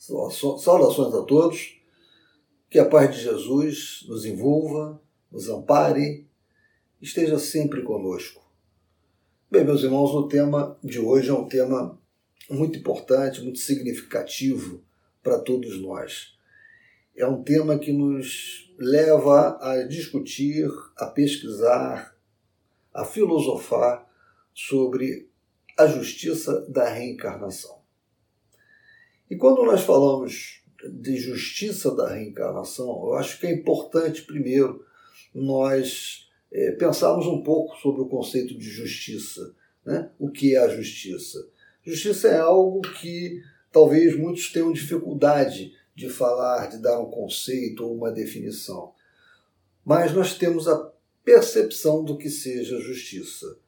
Saudações a todos. Que a paz de Jesus nos envolva, nos ampare, esteja sempre conosco. Bem, meus irmãos, o tema de hoje é um tema muito importante, muito significativo para todos nós. É um tema que nos leva a discutir, a pesquisar, a filosofar sobre a justiça da reencarnação. E quando nós falamos de justiça da reencarnação, eu acho que é importante, primeiro, nós é, pensarmos um pouco sobre o conceito de justiça. Né? O que é a justiça? Justiça é algo que talvez muitos tenham dificuldade de falar, de dar um conceito ou uma definição. Mas nós temos a percepção do que seja justiça.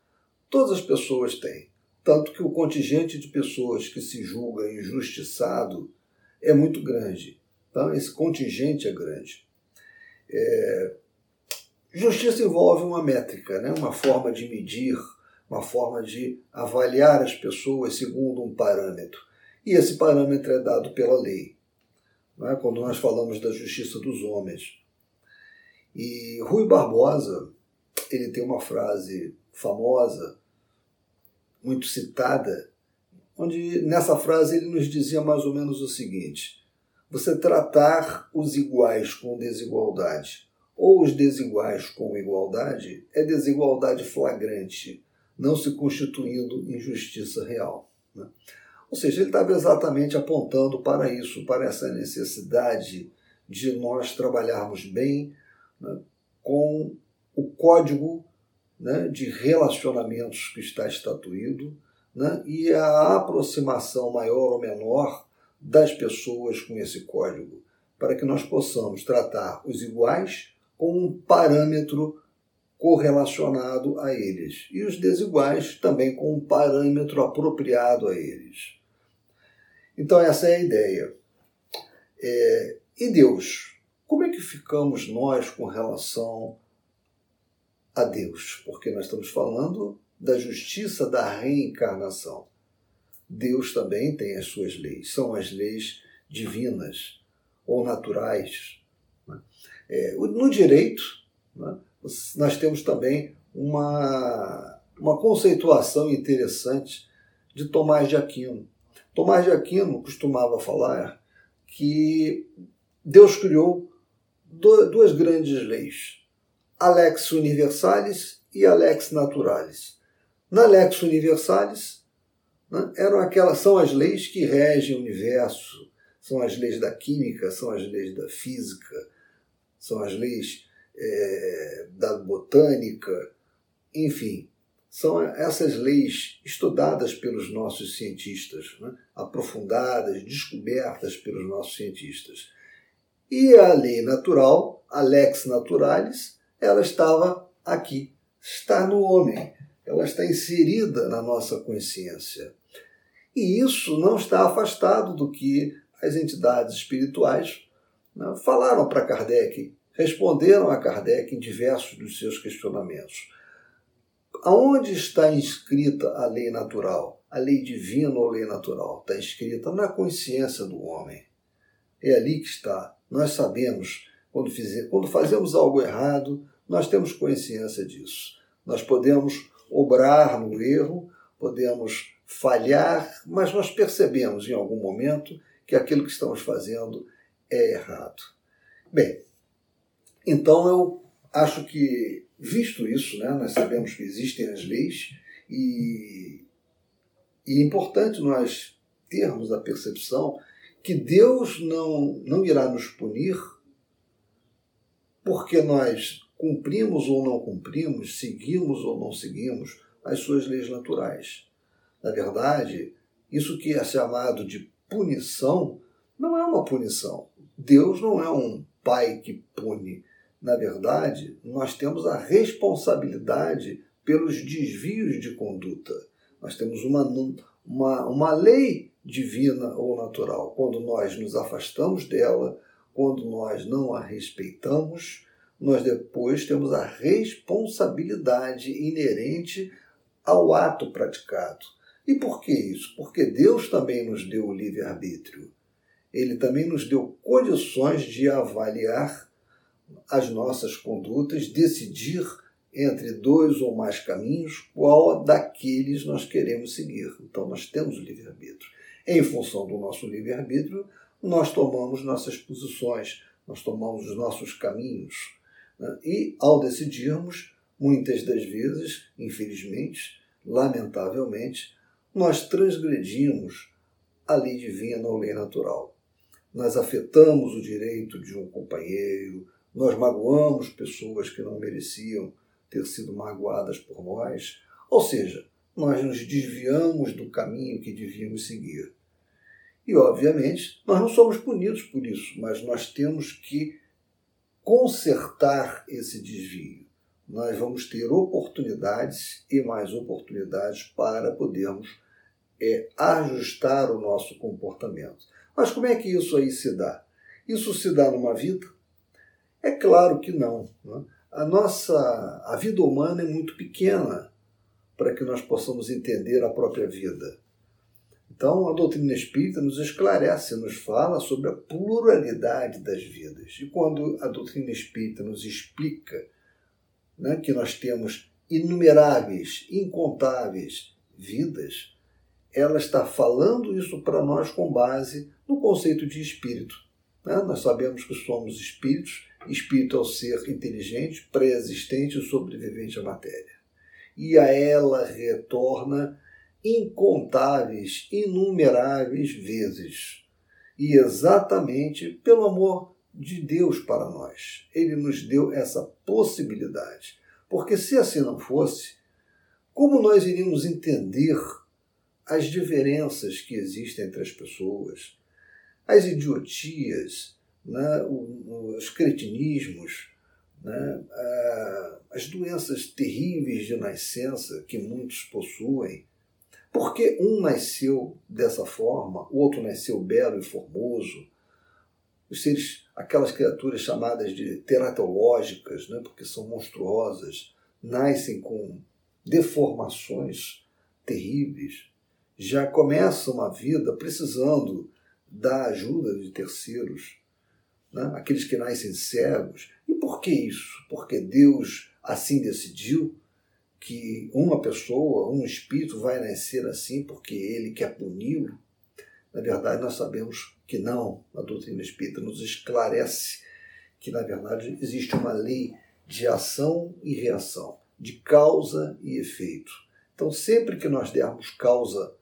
Todas as pessoas têm. Tanto que o contingente de pessoas que se julga injustiçado é muito grande. Então, esse contingente é grande. É... Justiça envolve uma métrica, né? uma forma de medir, uma forma de avaliar as pessoas segundo um parâmetro. E esse parâmetro é dado pela lei. É? Quando nós falamos da justiça dos homens. E Rui Barbosa, ele tem uma frase famosa muito citada, onde nessa frase ele nos dizia mais ou menos o seguinte: você tratar os iguais com desigualdade ou os desiguais com igualdade é desigualdade flagrante, não se constituindo injustiça real. Né? Ou seja, ele estava exatamente apontando para isso, para essa necessidade de nós trabalharmos bem né, com o código né, de relacionamentos que está estatuído né, e a aproximação maior ou menor das pessoas com esse código, para que nós possamos tratar os iguais com um parâmetro correlacionado a eles e os desiguais também com um parâmetro apropriado a eles. Então, essa é a ideia. É, e Deus? Como é que ficamos nós com relação a Deus, porque nós estamos falando da justiça da reencarnação. Deus também tem as suas leis, são as leis divinas ou naturais. Né? É, no direito, né, nós temos também uma, uma conceituação interessante de Tomás de Aquino. Tomás de Aquino costumava falar que Deus criou duas grandes leis Alex Universalis e Alex Naturalis. Na Alex Universalis né, eram aquelas são as leis que regem o universo, são as leis da química, são as leis da física, são as leis é, da botânica, enfim, são essas leis estudadas pelos nossos cientistas, né, aprofundadas, descobertas pelos nossos cientistas. E a lei natural, a lex naturalis, ela estava aqui, está no homem, ela está inserida na nossa consciência. E isso não está afastado do que as entidades espirituais né, falaram para Kardec, responderam a Kardec em diversos dos seus questionamentos. Aonde está inscrita a lei natural? A lei divina ou lei natural? Está inscrita na consciência do homem. É ali que está. Nós sabemos, quando, fizer, quando fazemos algo errado, nós temos consciência disso. Nós podemos obrar no erro, podemos falhar, mas nós percebemos em algum momento que aquilo que estamos fazendo é errado. Bem, então eu acho que, visto isso, né, nós sabemos que existem as leis e, e é importante nós termos a percepção que Deus não, não irá nos punir porque nós cumprimos ou não cumprimos, seguimos ou não seguimos as suas leis naturais. Na verdade, isso que é chamado de punição não é uma punição. Deus não é um pai que pune. Na verdade, nós temos a responsabilidade pelos desvios de conduta. Nós temos uma, uma, uma lei divina ou natural. Quando nós nos afastamos dela, quando nós não a respeitamos, nós depois temos a responsabilidade inerente ao ato praticado. E por que isso? Porque Deus também nos deu o livre-arbítrio. ele também nos deu condições de avaliar as nossas condutas, decidir entre dois ou mais caminhos qual daqueles nós queremos seguir. Então nós temos o livre-arbítrio. Em função do nosso livre-arbítrio, nós tomamos nossas posições, nós tomamos os nossos caminhos. Né? E ao decidirmos, muitas das vezes, infelizmente, lamentavelmente, nós transgredimos a lei divina ou lei natural. Nós afetamos o direito de um companheiro, nós magoamos pessoas que não mereciam ter sido magoadas por nós, ou seja, nós nos desviamos do caminho que devíamos seguir. E, obviamente, nós não somos punidos por isso, mas nós temos que consertar esse desvio. Nós vamos ter oportunidades e mais oportunidades para podermos é, ajustar o nosso comportamento. Mas como é que isso aí se dá? Isso se dá numa vida? É claro que não. Né? A nossa a vida humana é muito pequena para que nós possamos entender a própria vida. Então, a doutrina espírita nos esclarece, nos fala sobre a pluralidade das vidas. E quando a doutrina espírita nos explica né, que nós temos inumeráveis, incontáveis vidas, ela está falando isso para nós com base no conceito de espírito. Né? Nós sabemos que somos espíritos, espírito é o ser inteligente, pré-existente e sobrevivente à matéria. E a ela retorna incontáveis, inumeráveis vezes. E exatamente pelo amor de Deus para nós. Ele nos deu essa possibilidade. Porque se assim não fosse, como nós iríamos entender as diferenças que existem entre as pessoas, as idiotias, né, os cretinismos, né, as doenças terríveis de nascença que muitos possuem, porque um nasceu dessa forma, o outro nasceu belo e formoso, os seres, aquelas criaturas chamadas de teratológicas, né, porque são monstruosas, nascem com deformações terríveis, já começam a vida precisando da ajuda de terceiros, né? aqueles que nascem cegos. E por que isso? Porque Deus assim decidiu que uma pessoa, um espírito vai nascer assim porque ele quer puni-lo. Na verdade, nós sabemos que não. A doutrina espírita nos esclarece que, na verdade, existe uma lei de ação e reação, de causa e efeito. Então, sempre que nós dermos causa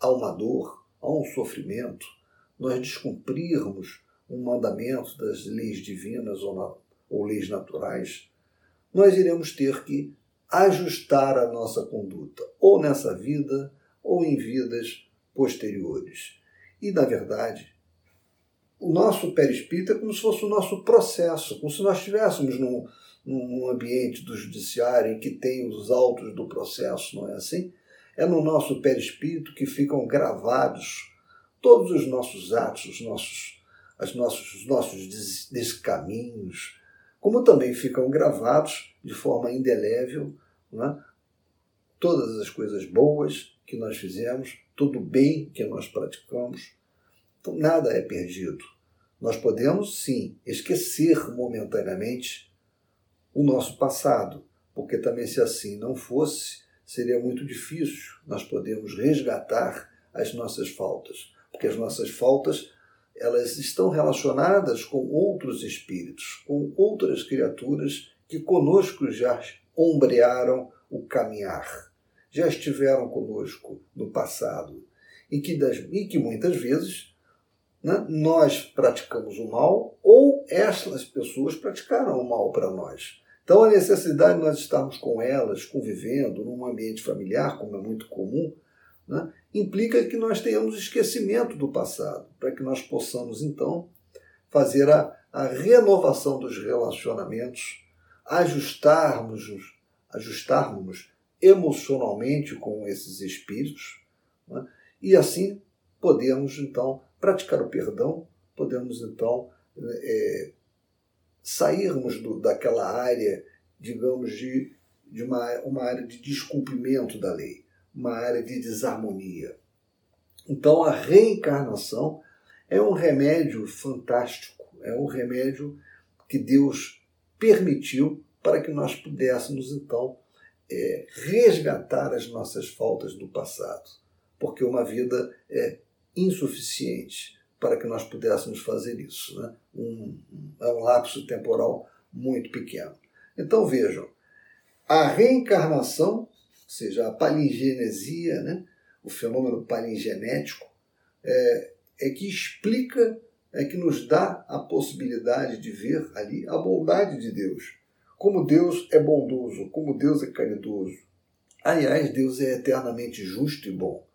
a uma dor, a um sofrimento, nós descumprirmos um mandamento das leis divinas ou, na, ou leis naturais, nós iremos ter que ajustar a nossa conduta, ou nessa vida, ou em vidas posteriores. E, na verdade, o nosso perispírito é como se fosse o nosso processo, como se nós estivéssemos num, num ambiente do judiciário em que tem os autos do processo, não é assim? É no nosso perispírito que ficam gravados todos os nossos atos, os nossos, as nossos, os nossos descaminhos, como também ficam gravados de forma indelével né, todas as coisas boas que nós fizemos, todo o bem que nós praticamos. Então, nada é perdido. Nós podemos, sim, esquecer momentaneamente o nosso passado, porque também, se assim não fosse, seria muito difícil nós podermos resgatar as nossas faltas porque as nossas faltas elas estão relacionadas com outros espíritos, com outras criaturas que conosco já ombrearam o caminhar, já estiveram conosco no passado e que, das, e que muitas vezes né, nós praticamos o mal ou essas pessoas praticaram o mal para nós. Então a necessidade de nós estarmos com elas, convivendo num ambiente familiar, como é muito comum, né, implica que nós tenhamos esquecimento do passado, para que nós possamos então fazer a, a renovação dos relacionamentos, ajustarmos, ajustarmos emocionalmente com esses espíritos, né, e assim podemos então praticar o perdão, podemos então é, sairmos do, daquela área, digamos, de, de uma, uma área de descumprimento da lei uma área de desarmonia. Então a reencarnação é um remédio fantástico, é um remédio que Deus permitiu para que nós pudéssemos então é, resgatar as nossas faltas do passado, porque uma vida é insuficiente para que nós pudéssemos fazer isso. Né? Um, é um lapso temporal muito pequeno. Então vejam, a reencarnação, ou seja, a palingenesia, né? o fenômeno palingenético, é, é que explica, é que nos dá a possibilidade de ver ali a bondade de Deus. Como Deus é bondoso, como Deus é caridoso. Aliás, Deus é eternamente justo e bom.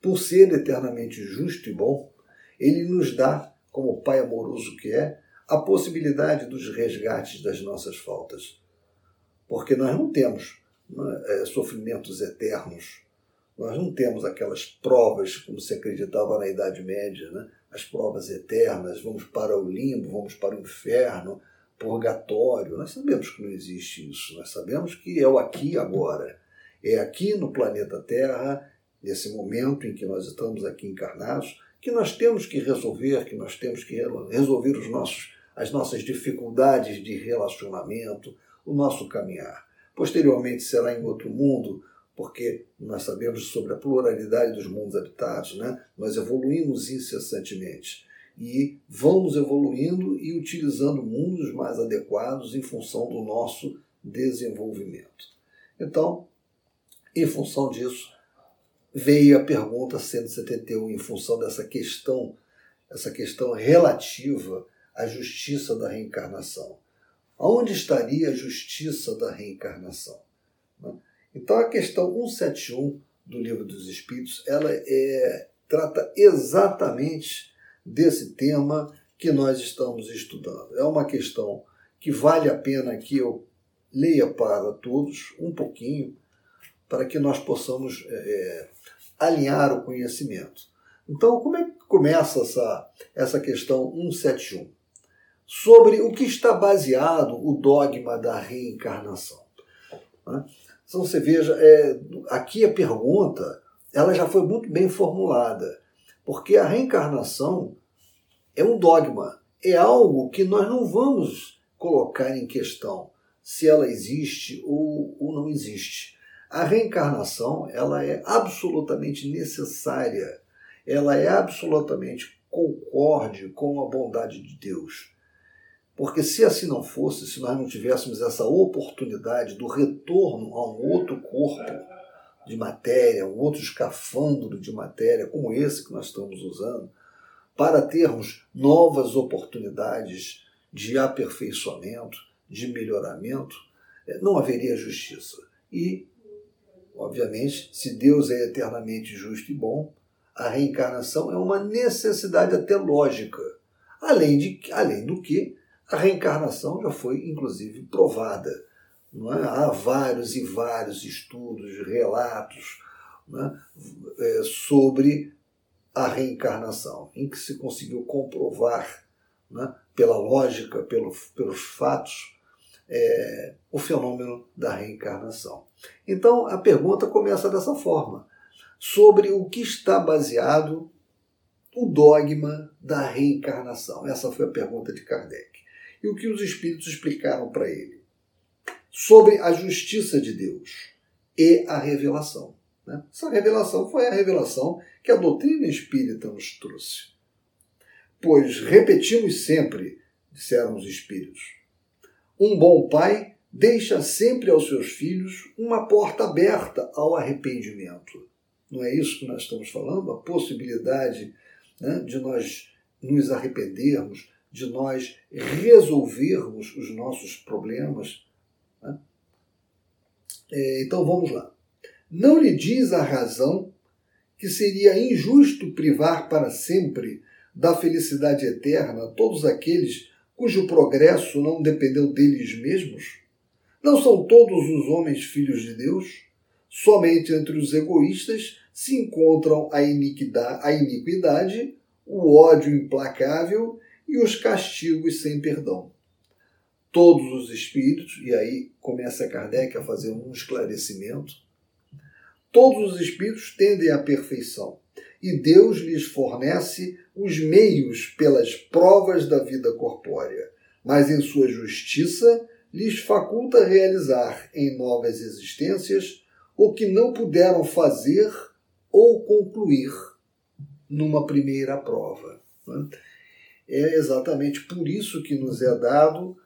Por ser eternamente justo e bom, ele nos dá, como Pai amoroso que é, a possibilidade dos resgates das nossas faltas. Porque nós não temos é, sofrimentos eternos, nós não temos aquelas provas, como se acreditava na Idade Média, né? as provas eternas, vamos para o limbo, vamos para o inferno, purgatório. Nós sabemos que não existe isso, nós sabemos que é o aqui e agora. É aqui no planeta Terra, nesse momento em que nós estamos aqui encarnados, que nós temos que resolver, que nós temos que resolver os nossos, as nossas dificuldades de relacionamento, o nosso caminhar. Posteriormente será em outro mundo, porque nós sabemos sobre a pluralidade dos mundos habitados, né? nós evoluímos incessantemente e vamos evoluindo e utilizando mundos mais adequados em função do nosso desenvolvimento. Então, em função disso, veio a pergunta 171 em função dessa questão, essa questão relativa à justiça da reencarnação. Onde estaria a justiça da reencarnação? Né? Então a questão 171 do Livro dos Espíritos, ela é, trata exatamente desse tema que nós estamos estudando. É uma questão que vale a pena que eu leia para todos um pouquinho, para que nós possamos é, é alinhar o conhecimento. Então, como é que começa essa, essa questão 171? Sobre o que está baseado o dogma da reencarnação. Né? Então você veja, é, aqui a pergunta ela já foi muito bem formulada, porque a reencarnação é um dogma, é algo que nós não vamos colocar em questão se ela existe ou, ou não existe. A reencarnação ela é absolutamente necessária, ela é absolutamente concorde com a bondade de Deus. Porque se assim não fosse, se nós não tivéssemos essa oportunidade do retorno a um outro corpo de matéria, um outro escafandro de matéria como esse que nós estamos usando, para termos novas oportunidades de aperfeiçoamento, de melhoramento, eh, não haveria justiça. E Obviamente, se Deus é eternamente justo e bom, a reencarnação é uma necessidade até lógica. Além, de, além do que, a reencarnação já foi, inclusive, provada. É? Há vários e vários estudos, relatos é? É, sobre a reencarnação, em que se conseguiu comprovar, é? pela lógica, pelo, pelos fatos, é, o fenômeno da reencarnação. Então a pergunta começa dessa forma: sobre o que está baseado o dogma da reencarnação? Essa foi a pergunta de Kardec. E o que os espíritos explicaram para ele? Sobre a justiça de Deus e a revelação. Né? Essa revelação foi a revelação que a doutrina espírita nos trouxe. Pois repetimos sempre, disseram os espíritos, um bom pai deixa sempre aos seus filhos uma porta aberta ao arrependimento. Não é isso que nós estamos falando? A possibilidade né, de nós nos arrependermos, de nós resolvermos os nossos problemas. Né? É, então vamos lá. Não lhe diz a razão que seria injusto privar para sempre da felicidade eterna todos aqueles cujo progresso não dependeu deles mesmos? Não são todos os homens filhos de Deus? Somente entre os egoístas se encontram a iniquidade, a iniquidade o ódio implacável e os castigos sem perdão. Todos os espíritos, e aí começa Kardec a fazer um esclarecimento, todos os espíritos tendem à perfeição e Deus lhes fornece os meios pelas provas da vida corpórea, mas em sua justiça lhes faculta realizar em novas existências o que não puderam fazer ou concluir numa primeira prova. Né? É exatamente por isso que nos é dado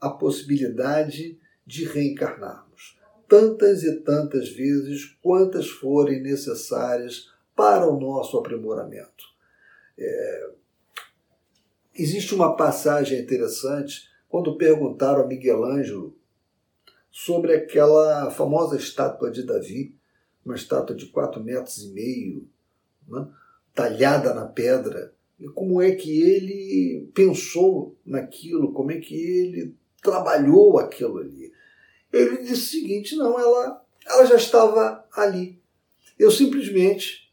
a possibilidade de reencarnarmos tantas e tantas vezes quantas forem necessárias para o nosso aprimoramento. É... Existe uma passagem interessante quando perguntaram a Miguel Ângelo sobre aquela famosa estátua de Davi, uma estátua de quatro metros e meio, né, talhada na pedra, como é que ele pensou naquilo, como é que ele trabalhou aquilo ali. Ele disse o seguinte: não, ela, ela já estava ali. Eu simplesmente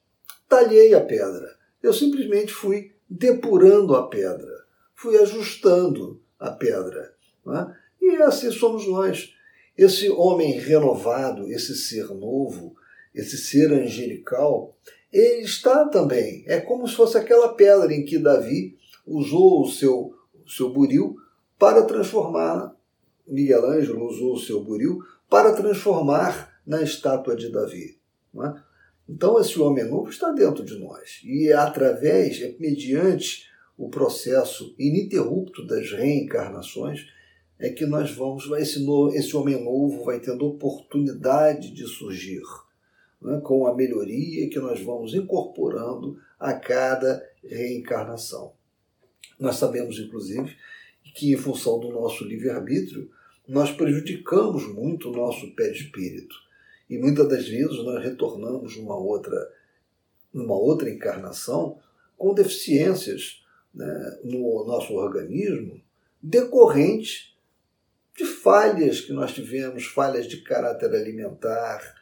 talhei a pedra. Eu simplesmente fui depurando a pedra, fui ajustando a pedra. É? E assim somos nós. Esse homem renovado, esse ser novo, esse ser angelical, ele está também. É como se fosse aquela pedra em que Davi usou o seu, o seu buril para transformar Miguel Ângelo usou o seu buril para transformar na estátua de Davi. É? Então, esse homem novo está dentro de nós. E é através, é mediante o processo ininterrupto das reencarnações, é que nós vamos, esse, esse homem novo vai tendo oportunidade de surgir, né, com a melhoria que nós vamos incorporando a cada reencarnação. Nós sabemos, inclusive, que, em função do nosso livre-arbítrio, nós prejudicamos muito o nosso perispírito. E muitas das vezes nós retornamos numa outra, numa outra encarnação com deficiências né, no nosso organismo decorrentes de falhas que nós tivemos, falhas de caráter alimentar,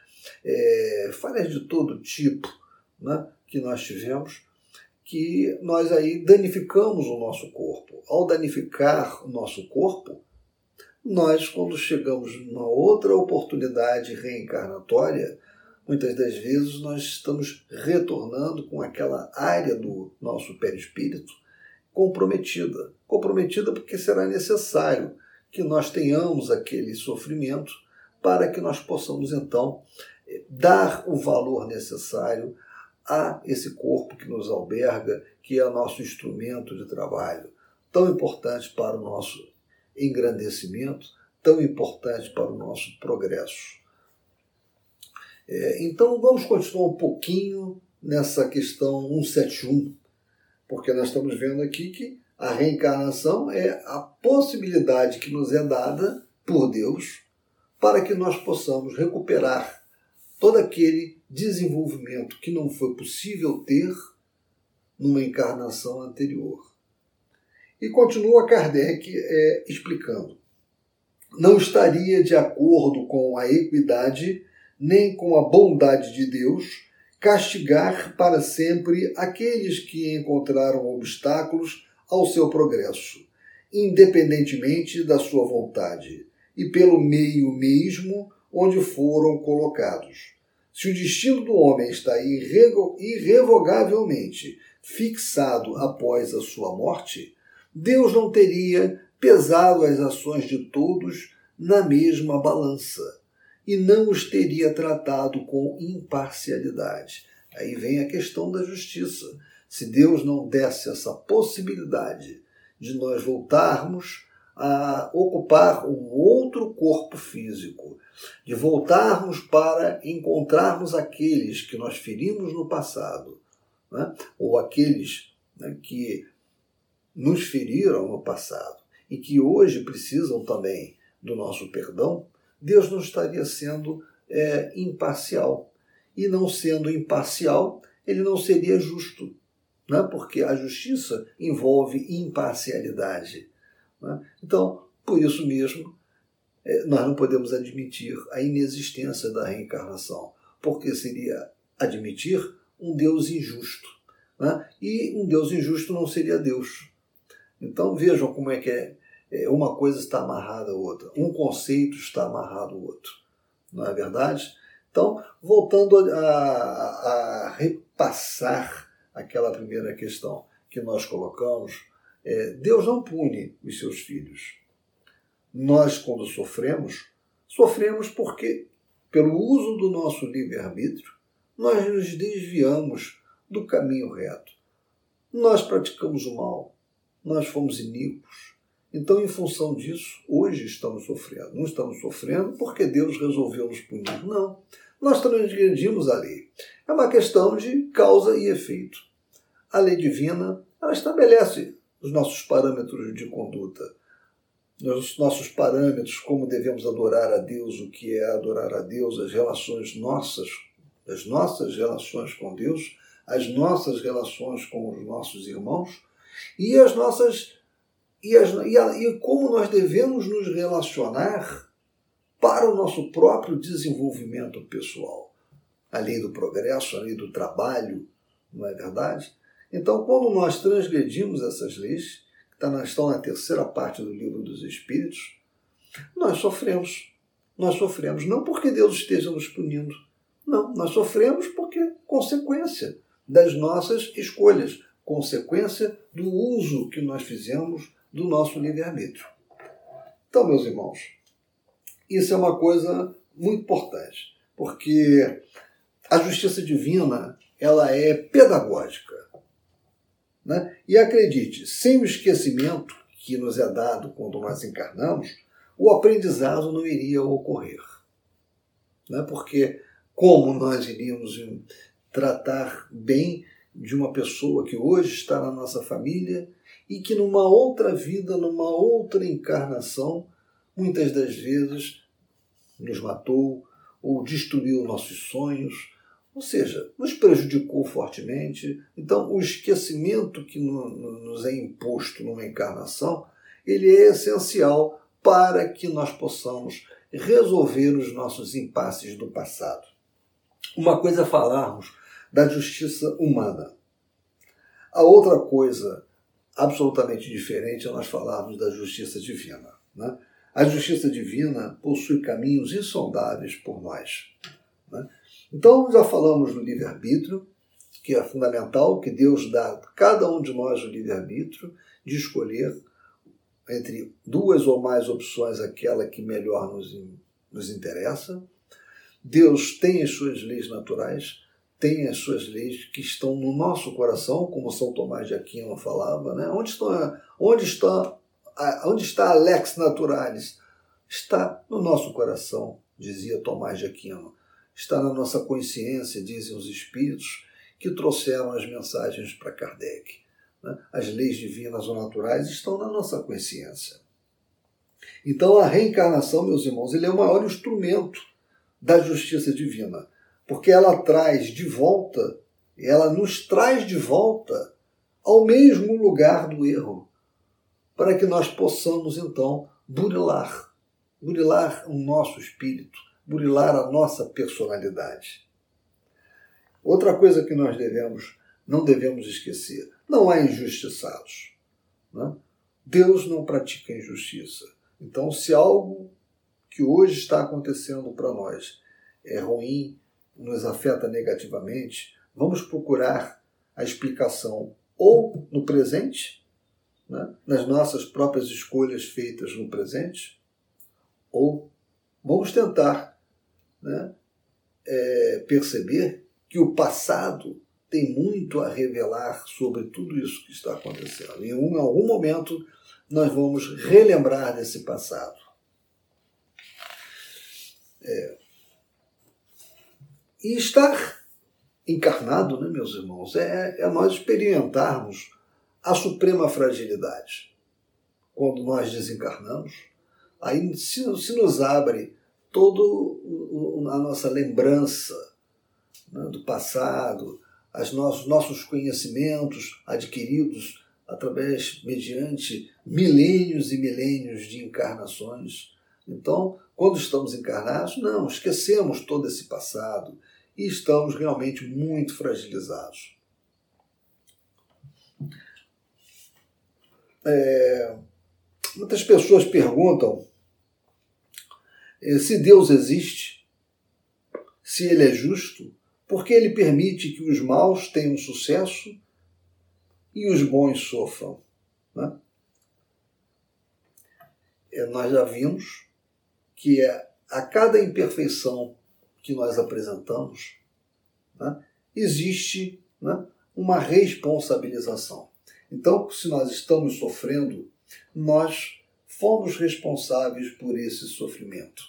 é, falhas de todo tipo né, que nós tivemos, que nós aí danificamos o nosso corpo. Ao danificar o nosso corpo, nós, quando chegamos numa outra oportunidade reencarnatória, muitas das vezes nós estamos retornando com aquela área do nosso perispírito comprometida. Comprometida porque será necessário que nós tenhamos aquele sofrimento para que nós possamos então dar o valor necessário a esse corpo que nos alberga, que é nosso instrumento de trabalho, tão importante para o nosso engrandecimento tão importante para o nosso progresso. É, então vamos continuar um pouquinho nessa questão 171, porque nós estamos vendo aqui que a reencarnação é a possibilidade que nos é dada por Deus para que nós possamos recuperar todo aquele desenvolvimento que não foi possível ter numa encarnação anterior. E continua Kardec é, explicando. Não estaria de acordo com a equidade nem com a bondade de Deus castigar para sempre aqueles que encontraram obstáculos ao seu progresso, independentemente da sua vontade, e pelo meio mesmo onde foram colocados. Se o destino do homem está irrevogavelmente fixado após a sua morte, Deus não teria pesado as ações de todos na mesma balança e não os teria tratado com imparcialidade. Aí vem a questão da justiça. Se Deus não desse essa possibilidade de nós voltarmos a ocupar um outro corpo físico, de voltarmos para encontrarmos aqueles que nós ferimos no passado, né? ou aqueles né, que nos feriram no passado e que hoje precisam também do nosso perdão, Deus não estaria sendo é, imparcial. E não sendo imparcial, ele não seria justo, né? porque a justiça envolve imparcialidade. Né? Então, por isso mesmo, é, nós não podemos admitir a inexistência da reencarnação, porque seria admitir um Deus injusto. Né? E um Deus injusto não seria Deus. Então vejam como é que é, é, uma coisa está amarrada à outra, um conceito está amarrado ao outro, não é verdade? Então, voltando a, a repassar aquela primeira questão que nós colocamos, é, Deus não pune os seus filhos. Nós, quando sofremos, sofremos porque, pelo uso do nosso livre-arbítrio, nós nos desviamos do caminho reto. Nós praticamos o mal, nós fomos iníquos. Então, em função disso, hoje estamos sofrendo. Não estamos sofrendo porque Deus resolveu nos punir. Não. Nós transgredimos a lei. É uma questão de causa e efeito. A lei divina ela estabelece os nossos parâmetros de conduta, os nossos parâmetros, como devemos adorar a Deus, o que é adorar a Deus, as relações nossas, as nossas relações com Deus, as nossas relações com os nossos irmãos e as nossas e, as, e, a, e como nós devemos nos relacionar para o nosso próprio desenvolvimento pessoal. A lei do progresso, a lei do trabalho, não é verdade? Então, quando nós transgredimos essas leis, que tá estão na terceira parte do livro dos Espíritos, nós sofremos. Nós sofremos não porque Deus esteja nos punindo. Não, nós sofremos porque consequência das nossas escolhas, consequência do uso que nós fizemos do nosso livre-arbítrio. Então, meus irmãos, isso é uma coisa muito importante, porque a justiça divina ela é pedagógica. Né? E acredite, sem o esquecimento que nos é dado quando nós encarnamos, o aprendizado não iria ocorrer. Né? Porque como nós iríamos tratar bem de uma pessoa que hoje está na nossa família e que numa outra vida, numa outra encarnação, muitas das vezes nos matou ou destruiu nossos sonhos, ou seja, nos prejudicou fortemente. Então, o esquecimento que nos é imposto numa encarnação, ele é essencial para que nós possamos resolver os nossos impasses do passado. Uma coisa é falarmos da justiça humana. A outra coisa absolutamente diferente é nós falarmos da justiça divina. Né? A justiça divina possui caminhos insondáveis por nós. Né? Então, já falamos do livre-arbítrio, que é fundamental, que Deus dá a cada um de nós o livre-arbítrio de escolher entre duas ou mais opções aquela que melhor nos, nos interessa. Deus tem as suas leis naturais, tem as suas leis que estão no nosso coração, como São Tomás de Aquino falava. Né? Onde, está, onde, está, onde está a lex naturalis? Está no nosso coração, dizia Tomás de Aquino está na nossa consciência, dizem os espíritos, que trouxeram as mensagens para Kardec. Né? As leis divinas ou naturais estão na nossa consciência. Então a reencarnação, meus irmãos, ele é o maior instrumento da justiça divina, porque ela traz de volta, ela nos traz de volta ao mesmo lugar do erro, para que nós possamos então burilar, burilar o nosso espírito, burilar a nossa personalidade. Outra coisa que nós devemos, não devemos esquecer: não há injustiçados. Né? Deus não pratica injustiça. Então, se algo que hoje está acontecendo para nós é ruim, nos afeta negativamente, vamos procurar a explicação ou no presente, né? nas nossas próprias escolhas feitas no presente, ou vamos tentar né, é, perceber que o passado tem muito a revelar sobre tudo isso que está acontecendo. Em, um, em algum momento nós vamos relembrar desse passado. É. E estar encarnado, né, meus irmãos, é, é nós experimentarmos a suprema fragilidade. Quando nós desencarnamos, aí se, se nos abre todo a nossa lembrança né, do passado, os nossos, nossos conhecimentos adquiridos através, mediante milênios e milênios de encarnações. Então, quando estamos encarnados, não, esquecemos todo esse passado e estamos realmente muito fragilizados. É, muitas pessoas perguntam se Deus existe, se Ele é justo, por que Ele permite que os maus tenham sucesso e os bons sofram. Né? É, nós já vimos que é, a cada imperfeição que nós apresentamos, né, existe né, uma responsabilização. Então, se nós estamos sofrendo, nós fomos responsáveis por esse sofrimento.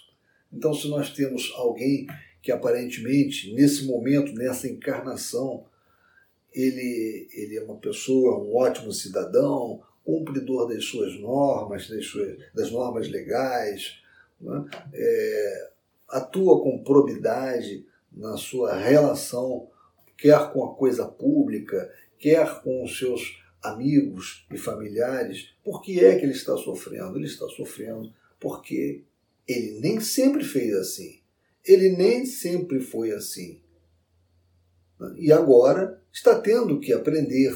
Então, se nós temos alguém que aparentemente, nesse momento, nessa encarnação, ele, ele é uma pessoa, um ótimo cidadão, cumpridor das suas normas, das, suas, das normas legais, né? é, atua com probidade na sua relação, quer com a coisa pública, quer com os seus amigos e familiares. Por que é que ele está sofrendo? Ele está sofrendo porque ele nem sempre fez assim. Ele nem sempre foi assim. E agora está tendo que aprender.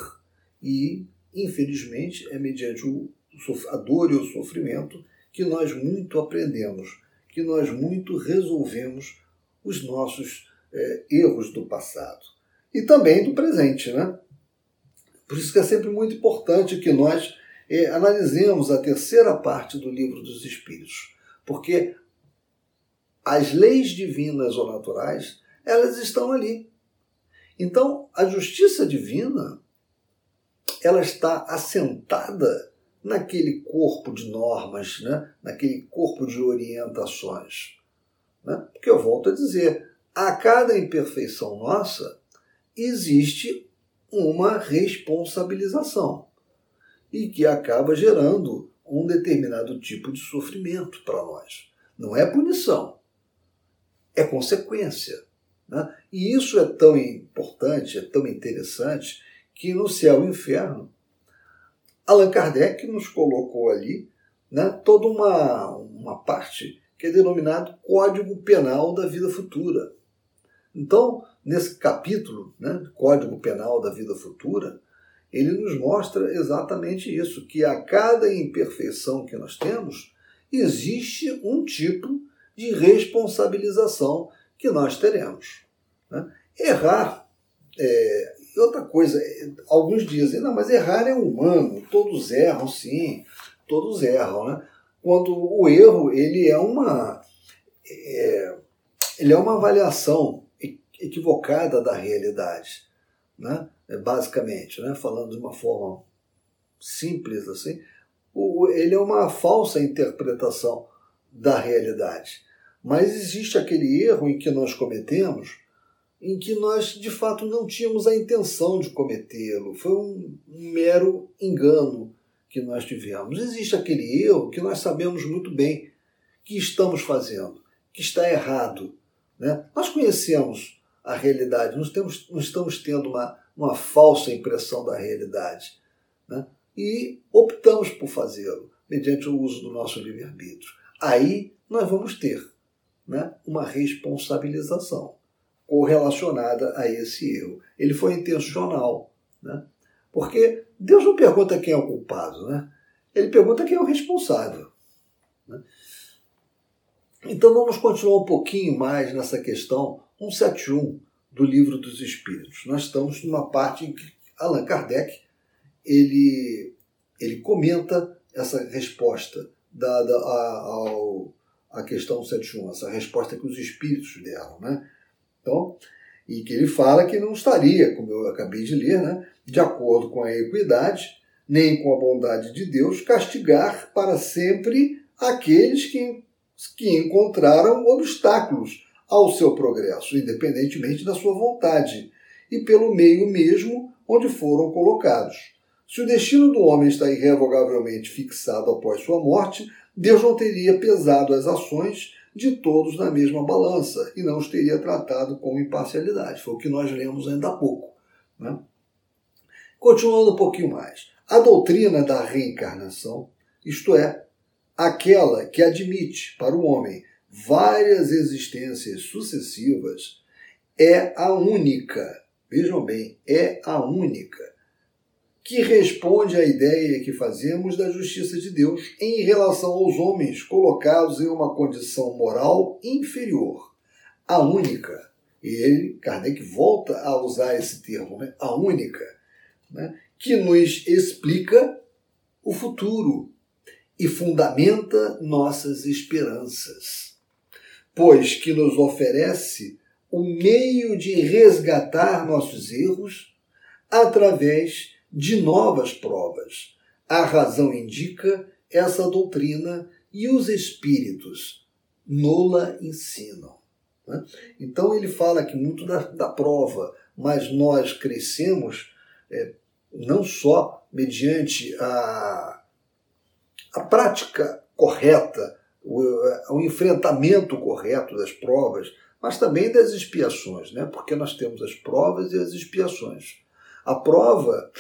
E, infelizmente, é mediante a dor e o sofrimento que nós muito aprendemos, que nós muito resolvemos os nossos é, erros do passado. E também do presente, né? Por isso que é sempre muito importante que nós é, analisemos a terceira parte do livro dos Espíritos, porque as leis divinas ou naturais, elas estão ali. Então, a justiça divina, ela está assentada naquele corpo de normas, né? naquele corpo de orientações. Né? Porque eu volto a dizer, a cada imperfeição nossa existe uma responsabilização e que acaba gerando um determinado tipo de sofrimento para nós. Não é punição, é consequência. Né? E isso é tão importante, é tão interessante, que no céu e inferno, Allan Kardec nos colocou ali né, toda uma, uma parte que é denominado Código Penal da Vida Futura. Então, nesse capítulo, né, Código Penal da Vida Futura, ele nos mostra exatamente isso, que a cada imperfeição que nós temos, existe um tipo de responsabilização que nós teremos. Né? Errar, é, outra coisa, é, alguns dizem, não, mas errar é humano, todos erram sim, todos erram. Né? Quando o erro ele é uma, é, ele é uma avaliação equivocada da realidade, né? É, basicamente, né? falando de uma forma simples assim, o, ele é uma falsa interpretação da realidade. Mas existe aquele erro em que nós cometemos, em que nós de fato não tínhamos a intenção de cometê-lo. Foi um, mero engano que nós tivemos. Existe aquele erro que nós sabemos muito bem que estamos fazendo, que está errado. Né? Nós conhecemos a realidade, nós, temos, nós estamos tendo uma, uma falsa impressão da realidade. Né? E optamos por fazê-lo, mediante o uso do nosso livre-arbítrio. Aí nós vamos ter né, uma responsabilização correlacionada a esse erro. Ele foi intencional. Né? Porque Deus não pergunta quem é o culpado, né? ele pergunta quem é o responsável. Né? Então vamos continuar um pouquinho mais nessa questão 171 do Livro dos Espíritos. Nós estamos numa parte em que Allan Kardec ele, ele comenta essa resposta dada ao, a questão 71, essa resposta que os espíritos deram. Né? Então, e que ele fala que não estaria, como eu acabei de ler, né, de acordo com a equidade, nem com a bondade de Deus, castigar para sempre aqueles que, que encontraram obstáculos ao seu progresso, independentemente da sua vontade, e pelo meio mesmo onde foram colocados. Se o destino do homem está irrevogavelmente fixado após sua morte, Deus não teria pesado as ações de todos na mesma balança e não os teria tratado com imparcialidade. Foi o que nós lemos ainda há pouco. Né? Continuando um pouquinho mais. A doutrina da reencarnação, isto é, aquela que admite para o homem várias existências sucessivas, é a única, vejam bem, é a única que responde à ideia que fazemos da justiça de Deus em relação aos homens colocados em uma condição moral inferior. A única. E ele, Kardec, volta a usar esse termo, né? a única, né? que nos explica o futuro e fundamenta nossas esperanças, pois que nos oferece o meio de resgatar nossos erros através de novas provas. A razão indica essa doutrina e os espíritos nola ensinam. Né? Então ele fala aqui muito da, da prova, mas nós crescemos é, não só mediante a, a prática correta, o, o enfrentamento correto das provas, mas também das expiações, né? porque nós temos as provas e as expiações. A prova,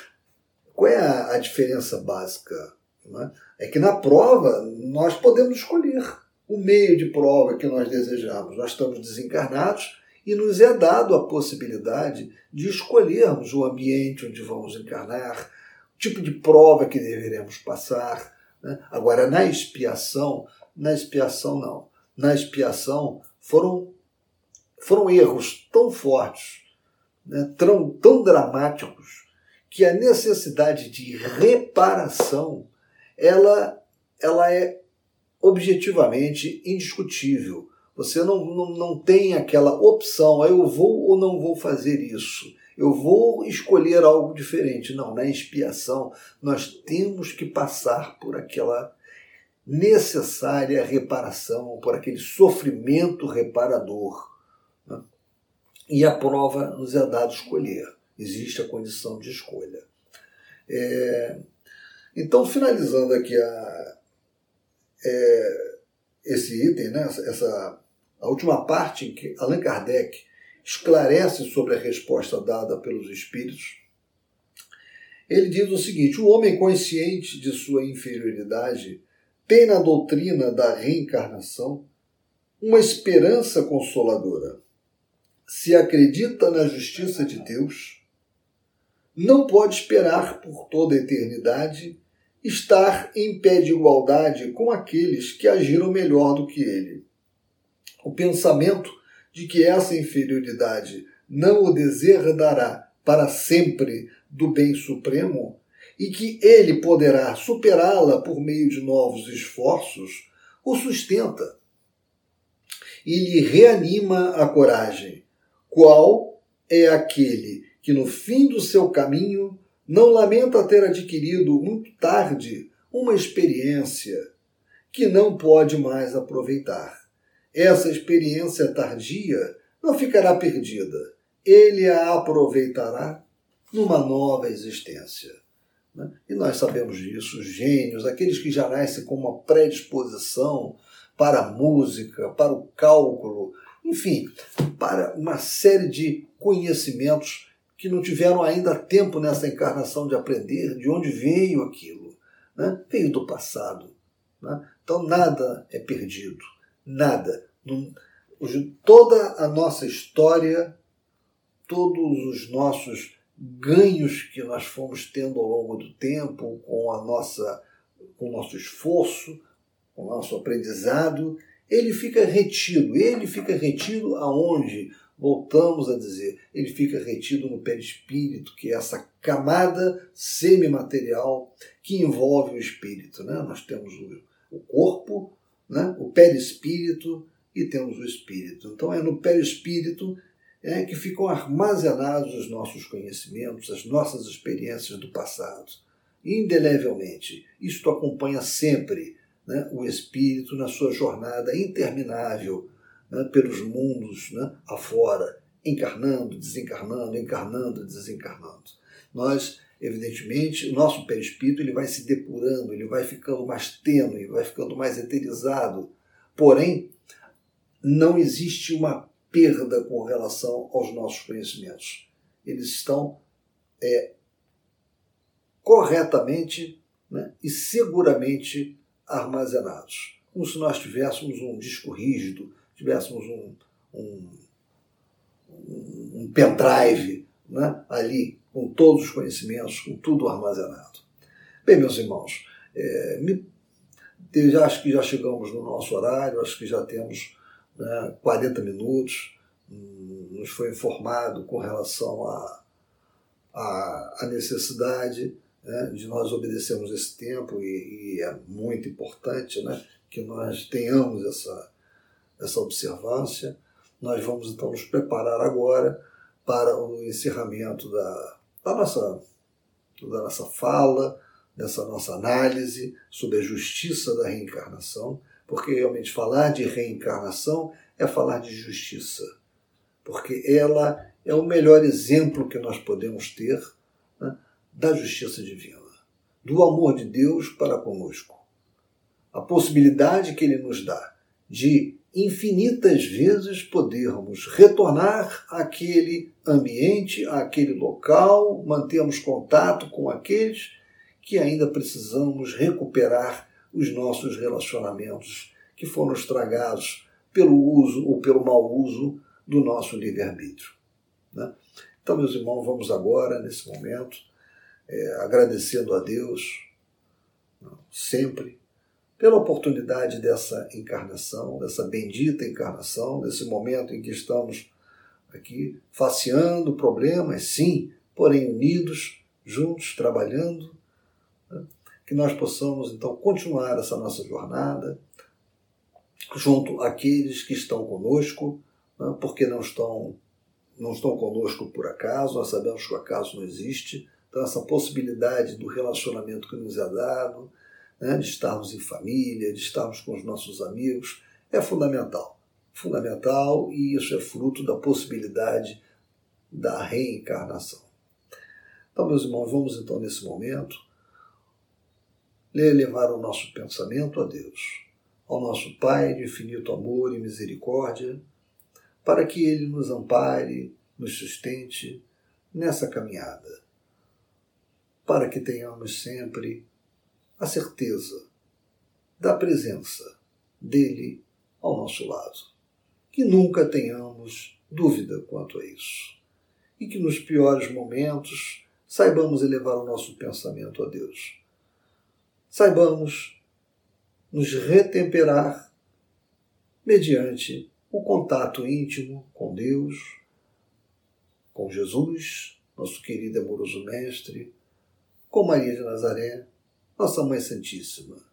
qual é a, a diferença básica? Né? É que na prova nós podemos escolher o meio de prova que nós desejamos. Nós estamos desencarnados e nos é dado a possibilidade de escolhermos o ambiente onde vamos encarnar, o tipo de prova que deveremos passar. Né? Agora, na expiação, na expiação não. Na expiação foram, foram erros tão fortes, né? tão, tão dramáticos, que a necessidade de reparação ela, ela é objetivamente indiscutível. Você não, não, não tem aquela opção, ah, eu vou ou não vou fazer isso. Eu vou escolher algo diferente. Não, na expiação nós temos que passar por aquela necessária reparação, por aquele sofrimento reparador. Né? E a prova nos é dado escolher. Existe a condição de escolha. É... Então, finalizando aqui a, é, esse item, né, essa, a última parte em que Allan Kardec esclarece sobre a resposta dada pelos espíritos, ele diz o seguinte: o homem consciente de sua inferioridade tem na doutrina da reencarnação uma esperança consoladora. Se acredita na justiça de Deus, não pode esperar por toda a eternidade estar em pé de igualdade com aqueles que agiram melhor do que ele. O pensamento de que essa inferioridade não o deserdará para sempre do bem supremo e que ele poderá superá-la por meio de novos esforços, o sustenta e lhe reanima a coragem, qual é aquele que no fim do seu caminho não lamenta ter adquirido muito tarde uma experiência que não pode mais aproveitar. Essa experiência tardia não ficará perdida. Ele a aproveitará numa nova existência. Né? E nós sabemos disso, os gênios, aqueles que já nascem com uma predisposição para a música, para o cálculo, enfim, para uma série de conhecimentos que não tiveram ainda tempo nessa encarnação de aprender de onde veio aquilo. Né? Veio do passado. Né? Então nada é perdido. Nada. toda a nossa história, todos os nossos ganhos que nós fomos tendo ao longo do tempo, com a nossa, com o nosso esforço, com o nosso aprendizado, ele fica retido. Ele fica retido aonde? voltamos a dizer, ele fica retido no perispírito, que é essa camada semimaterial que envolve o espírito. Né? Nós temos o, corpo, né? o perispírito e temos o espírito. Então é no perispírito é, que ficam armazenados os nossos conhecimentos, as nossas experiências do passado. Indelevelmente. Isto acompanha sempre né, o espírito na sua jornada interminável né, pelos mundos né, afora, encarnando, desencarnando, encarnando, desencarnando. Nós, evidentemente, o nosso perispírito ele vai se depurando, ele vai ficando mais tênue, vai ficando mais eterizado. Porém, não existe uma perda com relação aos nossos conhecimentos. Eles estão é, corretamente né, e seguramente armazenados, como se nós tivéssemos um disco rígido tivéssemos um, um, um pendrive né, ali com todos os conhecimentos, com tudo armazenado. Bem, meus irmãos, é, me, eu acho que já chegamos no nosso horário, acho que já temos né, 40 minutos, nos foi informado com relação a, a, a necessidade né, de nós obedecermos esse tempo e, e, é muito importante né, que nós tenhamos essa, essa observância. Nós vamos então nos preparar agora para o encerramento da, da, nossa, da nossa fala, dessa nossa análise sobre a justiça da reencarnação, porque realmente falar de reencarnação é falar de justiça, porque ela é o melhor exemplo que nós podemos ter né, da justiça divina, do amor de Deus para conosco. A possibilidade que Ele nos dá de infinitas vezes podermos retornar àquele ambiente, àquele local, mantermos contato com aqueles que ainda precisamos recuperar os nossos relacionamentos que foram estragados pelo uso ou pelo mau uso do nosso livre-arbítrio. Né? Então, meus irmãos, vamos agora, nesse momento, é, agradecendo a Deus, sempre, pela oportunidade dessa encarnação, dessa bendita encarnação, desse momento em que estamos aqui faceando problemas, sim, porém unidos, juntos, trabalhando, né? Que nós possamos então continuar essa nossa jornada junto àqueles que estão conosco, né? porque não estão não estão conosco por acaso, nós sabemos que o acaso não existe, então essa possibilidade do relacionamento que nos é dado, né, de estarmos em família, de estarmos com os nossos amigos, é fundamental. Fundamental e isso é fruto da possibilidade da reencarnação. Então, meus irmãos, vamos então nesse momento levar o nosso pensamento a Deus, ao nosso Pai de infinito amor e misericórdia, para que Ele nos ampare, nos sustente nessa caminhada, para que tenhamos sempre a certeza da presença dele ao nosso lado. Que nunca tenhamos dúvida quanto a isso. E que nos piores momentos saibamos elevar o nosso pensamento a Deus. Saibamos nos retemperar mediante o contato íntimo com Deus, com Jesus, nosso querido e amoroso Mestre, com Maria de Nazaré nossa Mãe Santíssima,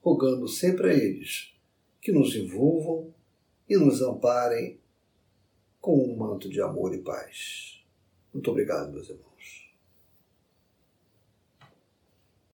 rogando sempre a eles que nos envolvam e nos amparem com um manto de amor e paz. Muito obrigado, meus irmãos.